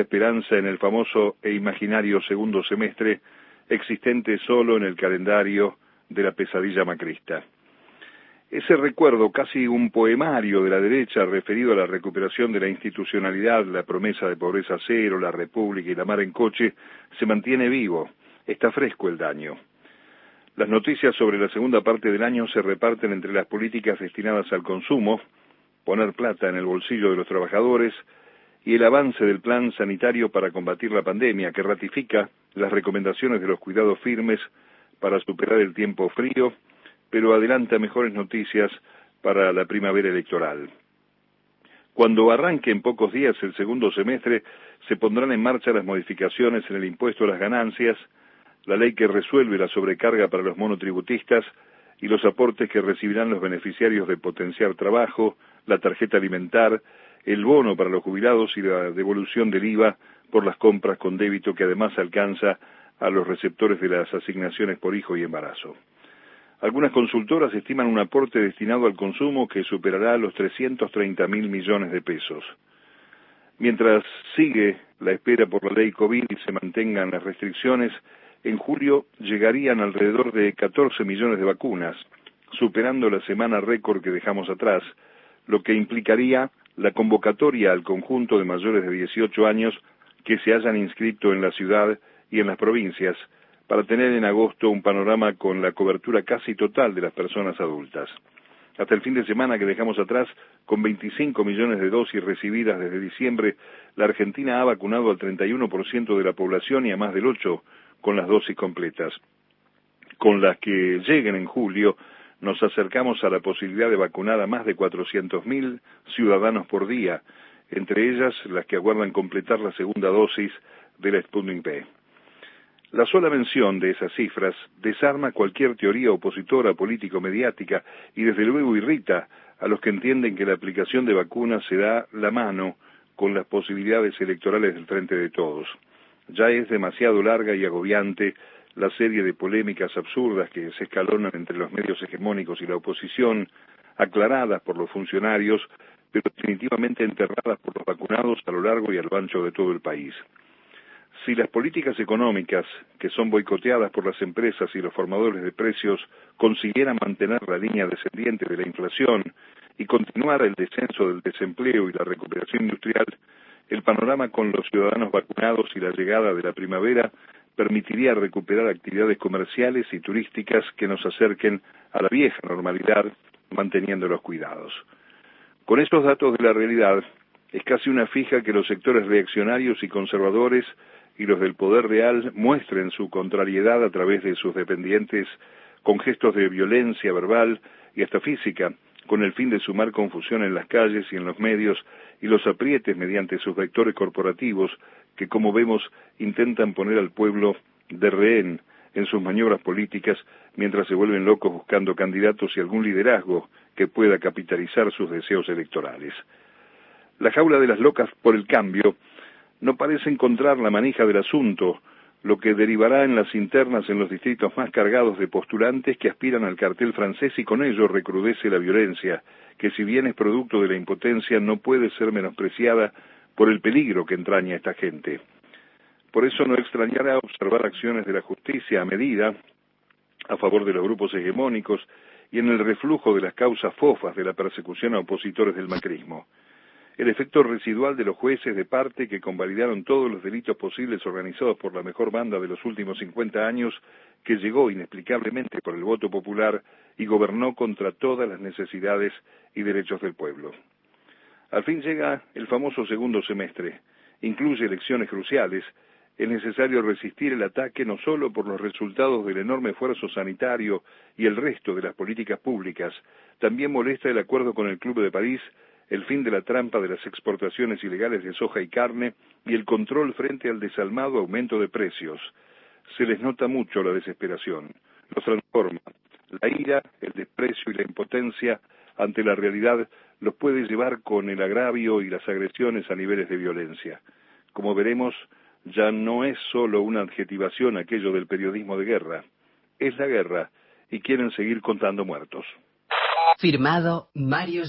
esperanza en el famoso e imaginario segundo semestre existente solo en el calendario de la pesadilla macrista. Ese recuerdo, casi un poemario de la derecha referido a la recuperación de la institucionalidad, la promesa de pobreza cero, la república y la mar en coche, se mantiene vivo, está fresco el daño. Las noticias sobre la segunda parte del año se reparten entre las políticas destinadas al consumo, poner plata en el bolsillo de los trabajadores, y el avance del plan sanitario para combatir la pandemia, que ratifica las recomendaciones de los cuidados firmes para superar el tiempo frío pero adelanta mejores noticias para la primavera electoral. Cuando arranque en pocos días el segundo semestre, se pondrán en marcha las modificaciones en el impuesto a las ganancias, la ley que resuelve la sobrecarga para los monotributistas y los aportes que recibirán los beneficiarios de potenciar trabajo, la tarjeta alimentar, el bono para los jubilados y la devolución del IVA por las compras con débito que además alcanza a los receptores de las asignaciones por hijo y embarazo. Algunas consultoras estiman un aporte destinado al consumo que superará los 330 mil millones de pesos. Mientras sigue la espera por la ley COVID y se mantengan las restricciones, en julio llegarían alrededor de 14 millones de vacunas, superando la semana récord que dejamos atrás, lo que implicaría la convocatoria al conjunto de mayores de 18 años que se hayan inscrito en la ciudad y en las provincias, para tener en agosto un panorama con la cobertura casi total de las personas adultas. Hasta el fin de semana que dejamos atrás, con 25 millones de dosis recibidas desde diciembre, la Argentina ha vacunado al 31% de la población y a más del 8% con las dosis completas. Con las que lleguen en julio, nos acercamos a la posibilidad de vacunar a más de 400.000 ciudadanos por día, entre ellas las que aguardan completar la segunda dosis de la Sputnik V. La sola mención de esas cifras desarma cualquier teoría opositora político-mediática y desde luego irrita a los que entienden que la aplicación de vacunas se da la mano con las posibilidades electorales del frente de todos. Ya es demasiado larga y agobiante la serie de polémicas absurdas que se escalonan entre los medios hegemónicos y la oposición, aclaradas por los funcionarios, pero definitivamente enterradas por los vacunados a lo largo y a lo ancho de todo el país. Si las políticas económicas, que son boicoteadas por las empresas y los formadores de precios, consiguieran mantener la línea descendiente de la inflación y continuar el descenso del desempleo y la recuperación industrial, el panorama con los ciudadanos vacunados y la llegada de la primavera permitiría recuperar actividades comerciales y turísticas que nos acerquen a la vieja normalidad, manteniendo los cuidados. Con estos datos de la realidad, es casi una fija que los sectores reaccionarios y conservadores y los del poder real muestren su contrariedad a través de sus dependientes con gestos de violencia verbal y hasta física, con el fin de sumar confusión en las calles y en los medios y los aprietes mediante sus vectores corporativos que, como vemos, intentan poner al pueblo de rehén en sus maniobras políticas mientras se vuelven locos buscando candidatos y algún liderazgo que pueda capitalizar sus deseos electorales. La jaula de las locas por el cambio no parece encontrar la manija del asunto, lo que derivará en las internas en los distritos más cargados de postulantes que aspiran al cartel francés y con ello recrudece la violencia, que si bien es producto de la impotencia no puede ser menospreciada por el peligro que entraña esta gente. Por eso no extrañará observar acciones de la justicia a medida, a favor de los grupos hegemónicos y en el reflujo de las causas fofas de la persecución a opositores del macrismo el efecto residual de los jueces de parte que convalidaron todos los delitos posibles organizados por la mejor banda de los últimos 50 años, que llegó inexplicablemente por el voto popular y gobernó contra todas las necesidades y derechos del pueblo. Al fin llega el famoso segundo semestre. Incluye elecciones cruciales. Es necesario resistir el ataque no solo por los resultados del enorme esfuerzo sanitario y el resto de las políticas públicas, también molesta el acuerdo con el Club de París el fin de la trampa de las exportaciones ilegales de soja y carne y el control frente al desalmado aumento de precios. Se les nota mucho la desesperación, los transforma. La ira, el desprecio y la impotencia ante la realidad los puede llevar con el agravio y las agresiones a niveles de violencia. Como veremos, ya no es solo una adjetivación aquello del periodismo de guerra, es la guerra y quieren seguir contando muertos. Firmado Mario